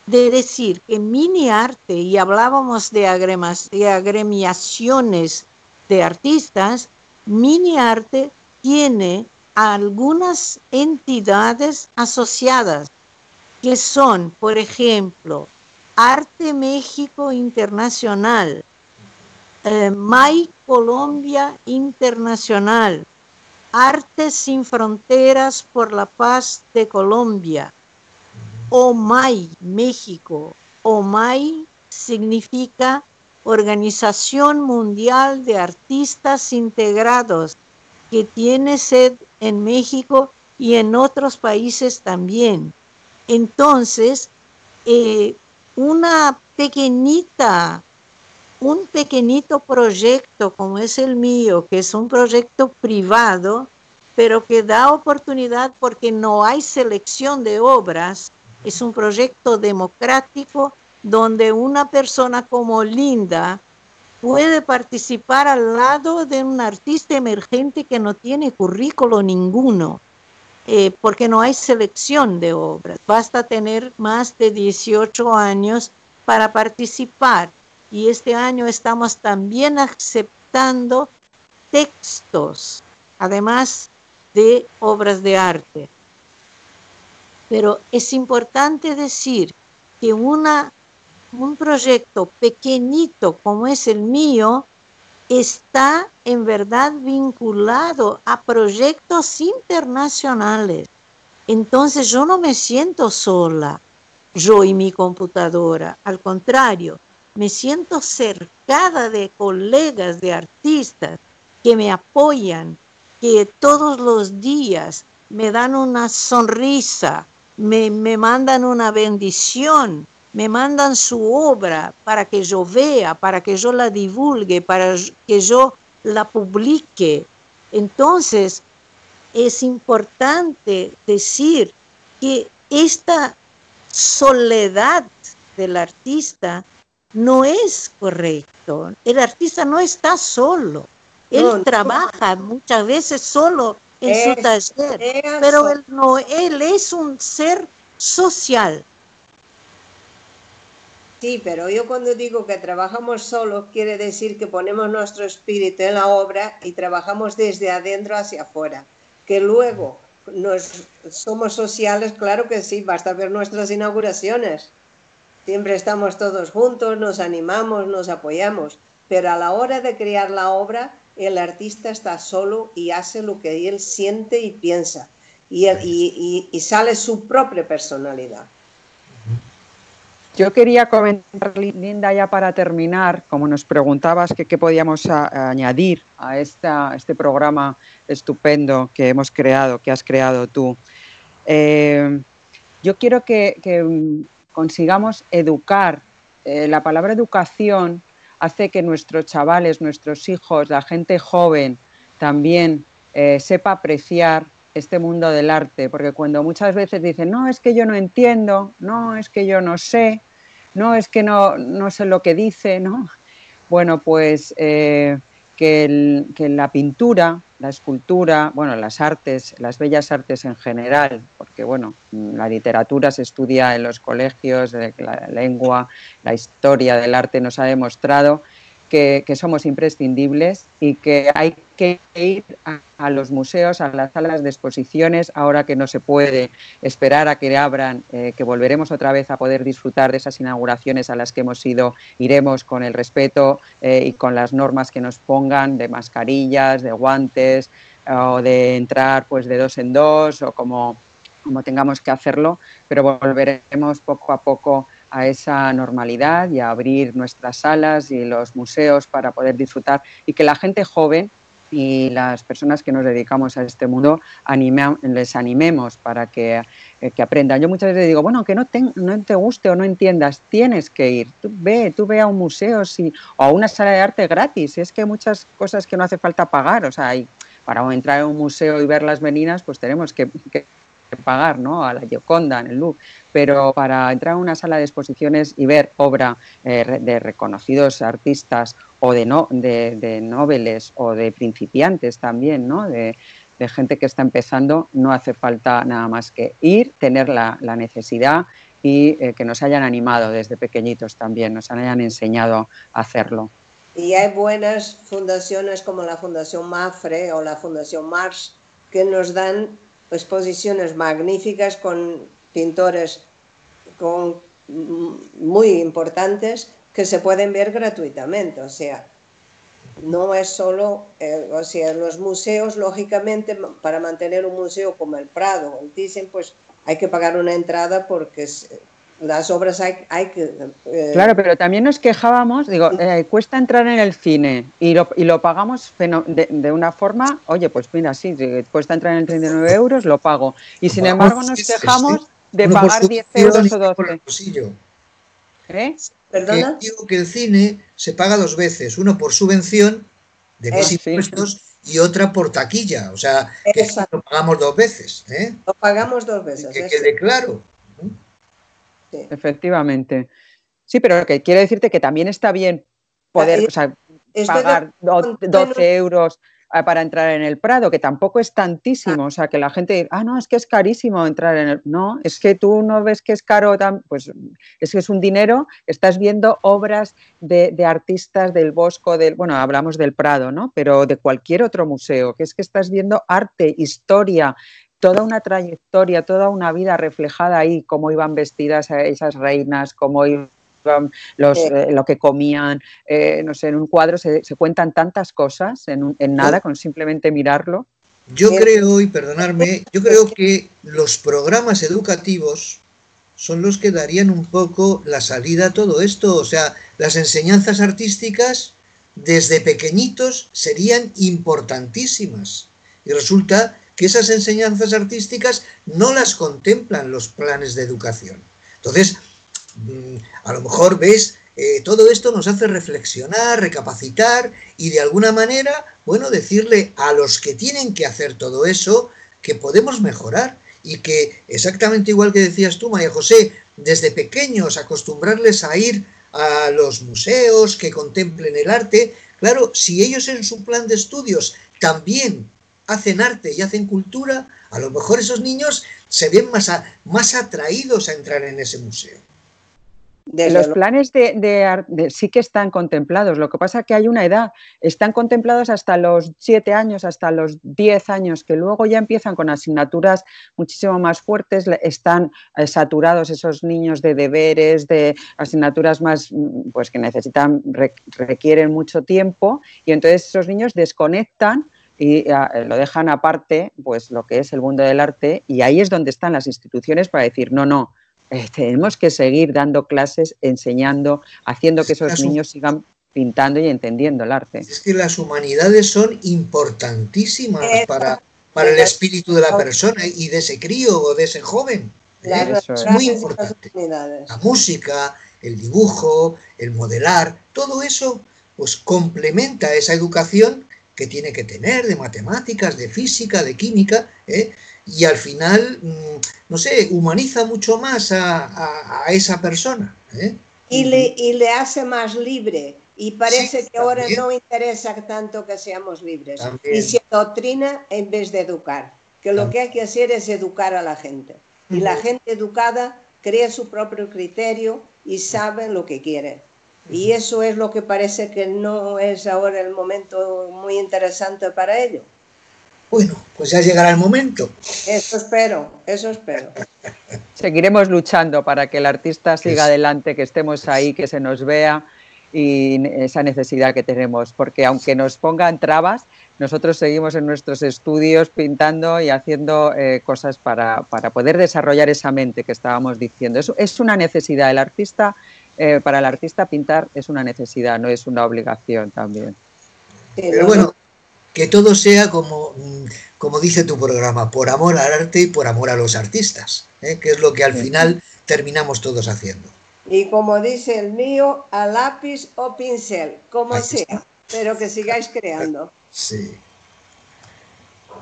Speaker 4: de decir que mini arte, y hablábamos de agremiaciones de artistas, mini arte tiene algunas entidades asociadas que son, por ejemplo, Arte México Internacional, eh, MAI Colombia Internacional, Artes sin Fronteras por la Paz de Colombia, OMAI México. OMAI significa Organización Mundial de Artistas Integrados, que tiene sede en México y en otros países también. Entonces, eh, una pequeñita, un pequeñito proyecto como es el mío, que es un proyecto privado, pero que da oportunidad porque no hay selección de obras, es un proyecto democrático donde una persona como Linda puede participar al lado de un artista emergente que no tiene currículo ninguno, eh, porque no hay selección de obras. Basta tener más de 18 años para participar. Y este año estamos también aceptando textos, además de obras de arte. Pero es importante decir que una, un proyecto pequeñito como es el mío está en verdad vinculado a proyectos internacionales. Entonces yo no me siento sola, yo y mi computadora. Al contrario, me siento cercada de colegas, de artistas que me apoyan, que todos los días me dan una sonrisa, me, me mandan una bendición, me mandan su obra para que yo vea, para que yo la divulgue, para que yo la publique. Entonces, es importante decir que esta soledad del artista no es correcto. El artista no está solo. Él
Speaker 2: No, no.
Speaker 4: trabaja muchas veces solo en su taller, pero él no, él es un ser social.
Speaker 2: Sí, pero yo cuando digo que trabajamos solos, quiere decir que ponemos nuestro espíritu en la obra y trabajamos desde adentro hacia afuera. Que luego nos, somos sociales, claro que sí, basta ver nuestras inauguraciones. Siempre estamos todos juntos, nos animamos, nos apoyamos, pero a la hora de crear la obra, el artista está solo y hace lo que él siente y piensa, y, y- sale su propia personalidad.
Speaker 5: Yo quería comentar, Linda, ya para terminar, como nos preguntabas que qué podíamos añadir a esta, este programa estupendo que hemos creado, que has creado tú. Eh, yo quiero que, que, mm, consigamos educar. Eh, la palabra educación hace que nuestros chavales, nuestros hijos, la gente joven también eh, sepa apreciar este mundo del arte, porque cuando muchas veces dicen, no, es que yo no entiendo, no, es que yo no sé, no, es que no, no sé lo que dice, ¿no? Bueno, pues eh, que, el- que la pintura, la escultura, bueno, las artes, las bellas artes en general, porque bueno, la literatura se estudia en los colegios, la lengua, la historia del arte nos ha demostrado que, que somos imprescindibles y que hay que ir a, a los museos, a las salas de exposiciones, ahora que no se puede esperar a que abran, eh, que volveremos otra vez a poder disfrutar de esas inauguraciones a las que hemos ido, iremos con el respeto eh, y con las normas que nos pongan de mascarillas, de guantes eh, o de entrar pues de dos en dos o como, como tengamos que hacerlo, pero volveremos poco a poco a esa normalidad y a abrir nuestras salas y los museos para poder disfrutar y que la gente joven y las personas que nos dedicamos a este mundo les animemos para que, eh, que, aprendan. Yo muchas veces digo, bueno, que no te, no te guste o no entiendas, tienes que ir. Tú ve, tú ve a un museo o a una sala de arte gratis. Es que hay muchas cosas que no hace falta pagar. O sea, hay, para entrar en un museo y ver las meninas, pues tenemos que pagar, ¿no? A la Gioconda, en el Louvre. Pero para entrar a una sala de exposiciones y ver obra eh, de reconocidos artistas o de, no, de, de noveles o de principiantes también, ¿no? De, de, gente que está empezando, no hace falta nada más que ir, tener la, la necesidad y eh, que nos hayan animado desde pequeñitos también, nos hayan enseñado a hacerlo.
Speaker 2: Y hay buenas fundaciones como la Fundación Mafre o la Fundación Mars que nos dan exposiciones magníficas con pintores con, muy importantes que se pueden ver gratuitamente. O sea, no es solo, eh, o sea, los museos, lógicamente, para mantener un museo como el Prado, dicen, pues hay que pagar una entrada porque las obras hay, hay que...
Speaker 5: Eh, claro, pero también nos quejábamos, digo, eh, cuesta entrar en el cine y lo, y lo pagamos de, de, una forma, oye, pues mira, sí, cuesta entrar en el 39 euros, lo pago. Y sin embargo nos quejamos de pagar 10 euros o 12.
Speaker 3: ¿Eh? ¿Perdona? Que digo que el cine se paga dos veces, uno por subvención de mis impuestos y otra por taquilla, o sea, que lo pagamos dos veces. ¿eh?
Speaker 2: Lo pagamos dos veces.
Speaker 3: Que quede claro.
Speaker 5: Sí. Efectivamente. Sí, pero que quiere decirte que también está bien poder o sea, pagar 12 euros para entrar en el Prado, que tampoco es tantísimo, o sea, que la gente, ah, no, es que es carísimo entrar en el... No, es que tú no ves que es caro, pues es que es un dinero, estás viendo obras de, de, artistas del Bosco, del, bueno, hablamos del Prado, ¿no? Pero de cualquier otro museo, que es que estás viendo arte, historia, toda una trayectoria, toda una vida reflejada ahí, cómo iban vestidas esas reinas, cómo iban los, eh, lo que comían, eh, no sé, en un cuadro se, se cuentan tantas cosas en, un, en nada con simplemente mirarlo.
Speaker 3: Yo creo, y perdonarme, yo creo que los programas educativos son los que darían un poco la salida a todo esto, o sea, las enseñanzas artísticas desde pequeñitos serían importantísimas. Y resulta que esas enseñanzas artísticas no las contemplan los planes de educación. Entonces, Mm, a lo mejor ves, eh, todo esto nos hace reflexionar, recapacitar y de alguna manera, bueno, decirle a los que tienen que hacer todo eso que podemos mejorar y que exactamente igual que decías tú, María José, desde pequeños acostumbrarles a ir a los museos, que contemplen el arte, claro, si ellos en su plan de estudios también hacen arte y hacen cultura, a lo mejor esos niños se ven más, a, más atraídos a entrar en ese museo.
Speaker 5: De los planes de, de, de, sí que están contemplados, lo que pasa es que hay una edad, están contemplados hasta los siete años, hasta los diez años, que luego ya empiezan con asignaturas muchísimo más fuertes, están eh, saturados esos niños de deberes, de asignaturas más, mm, pues que necesitan, requieren mucho tiempo, y entonces esos niños desconectan y uh, lo dejan aparte, pues lo que es el mundo del arte, y ahí es donde están las instituciones para decir, no, no, eh, tenemos que seguir dando clases, enseñando, haciendo que esos niños sigan pintando y entendiendo el arte.
Speaker 3: Es que las humanidades son importantísimas para, para el espíritu de la persona y de ese crío o de ese joven. ¿eh? Es, es muy importante. La música, el dibujo, el modelar, todo eso pues complementa esa educación que tiene que tener de matemáticas, de física, de química, ¿eh? y al final, mm, no sé, humaniza mucho más a, a, a esa persona. ¿eh?
Speaker 2: Y, le, y le hace más libre. Y parece sí, que ahora también. no interesa tanto que seamos libres. También. Y se doctrina en vez de educar. Que lo también. que hay que hacer es educar a la gente. Y uh -huh. la gente educada crea su propio criterio y sabe lo que quiere. Y eso es lo que parece que no es ahora el momento muy interesante para ello.
Speaker 3: Bueno, pues ya llegará el momento.
Speaker 2: Eso espero, eso espero.
Speaker 5: Seguiremos luchando para que el artista siga es... adelante, que estemos ahí, que se nos vea y esa necesidad que tenemos, porque aunque nos pongan trabas, nosotros seguimos en nuestros estudios pintando y haciendo eh, cosas para, para, poder desarrollar esa mente que estábamos diciendo. Es, es una necesidad. El artista, eh, para el artista pintar es una necesidad, no es una obligación también.
Speaker 3: Pero bueno, que todo sea como, mm, como dice tu programa, por amor al arte y por amor a los artistas, ¿eh? que es lo que al final terminamos todos haciendo.
Speaker 2: Y como dice el mío, a lápiz o pincel, como sea, pero que sigáis creando.
Speaker 3: Sí.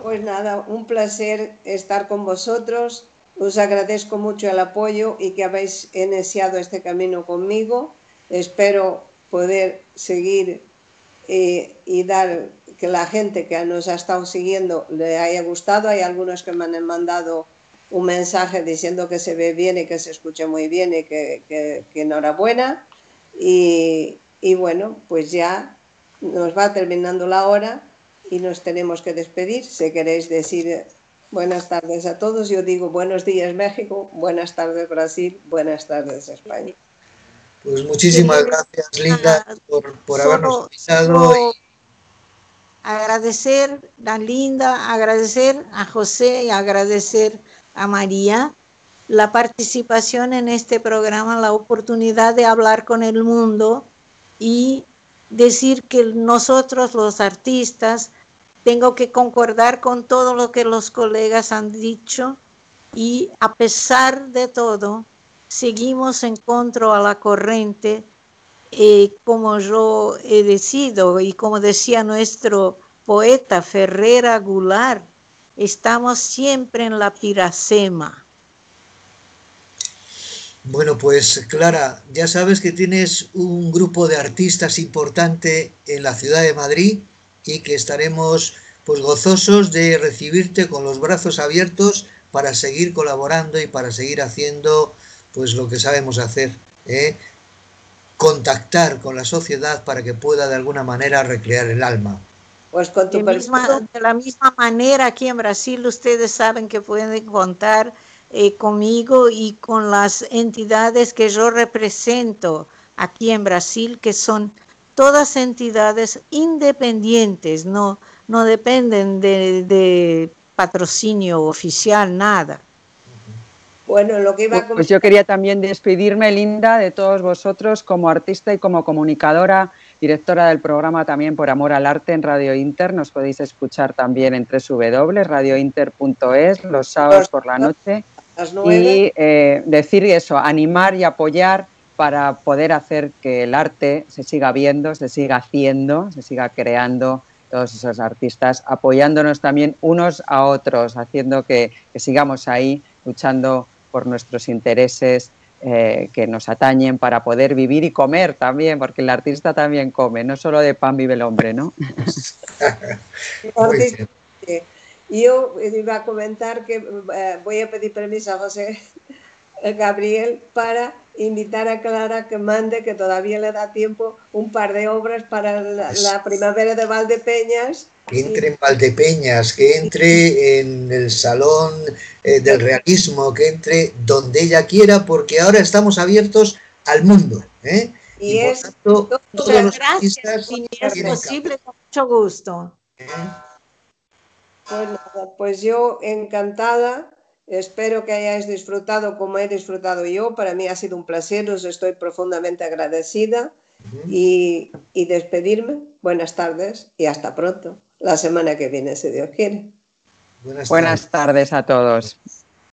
Speaker 2: Pues nada, un placer estar con vosotros. Os agradezco mucho el apoyo y que habéis iniciado este camino conmigo. Espero poder seguir eh, y dar que la gente que nos ha estado siguiendo le haya gustado. Hay algunos que me han mandado un mensaje diciendo que se ve bien y que se escucha muy bien y que, enhorabuena. Y, y bueno, pues ya nos va terminando la hora y nos tenemos que despedir. Si queréis decir buenas tardes a todos, yo digo buenos días México, buenas tardes Brasil, buenas tardes España.
Speaker 3: Pues muchísimas gracias Linda por, por habernos invitado.
Speaker 4: Agradecer a Linda, agradecer a José y agradecer a María la participación en este programa, la oportunidad de hablar con el mundo y decir que nosotros los artistas tengo que concordar con todo lo que los colegas han dicho y a pesar de todo seguimos en contra a la corriente eh, como yo he decidido y como decía nuestro poeta Ferrera Goulart, estamos siempre en la piracema.
Speaker 3: Bueno, pues Clara, ya sabes que tienes un grupo de artistas importante en la ciudad de Madrid y que estaremos pues gozosos de recibirte con los brazos abiertos para seguir colaborando y para seguir haciendo pues lo que sabemos hacer, ¿eh? contactar con la sociedad para que pueda de alguna manera recrear el alma.
Speaker 4: Pues con tu de, de la misma manera aquí en Brasil ustedes saben que pueden contar eh, conmigo y con las entidades que yo represento aquí en Brasil, que son todas entidades independientes, no, no dependen de, patrocinio oficial, nada.
Speaker 5: Bueno, lo que iba a Pues yo quería también despedirme, Linda, de todos vosotros como artista y como comunicadora, directora del programa también por Amor al Arte en Radio Inter. Nos podéis escuchar también en www.radiointer.es los sábados por la noche y eh, decir eso, animar y apoyar para poder hacer que el arte se siga viendo, se siga haciendo, se siga creando todos esos artistas, apoyándonos también unos a otros, haciendo que, sigamos ahí luchando por nuestros intereses eh, que nos atañen para poder vivir y comer también, porque el artista también come, no solo de pan vive el hombre, ¿no?
Speaker 2: Yo iba a comentar que eh, voy a pedir permiso a José Gabriel para invitar a Clara que mande, que todavía le da tiempo, un par de obras para la, primavera de Valdepeñas.
Speaker 3: Que entre en Valdepeñas, que entre en el Salón eh, del Realismo, que entre donde ella quiera, porque ahora estamos abiertos al mundo. ¿eh?
Speaker 4: Y, es, todos los gracias, si es posible, con mucho gusto.
Speaker 2: Pues pues yo encantada. Espero que hayáis disfrutado como he disfrutado yo. Para mí ha sido un placer, os estoy profundamente agradecida. y, despedirme. Buenas tardes y hasta pronto. La semana que viene, si Dios quiere.
Speaker 5: Buenas tardes a todos.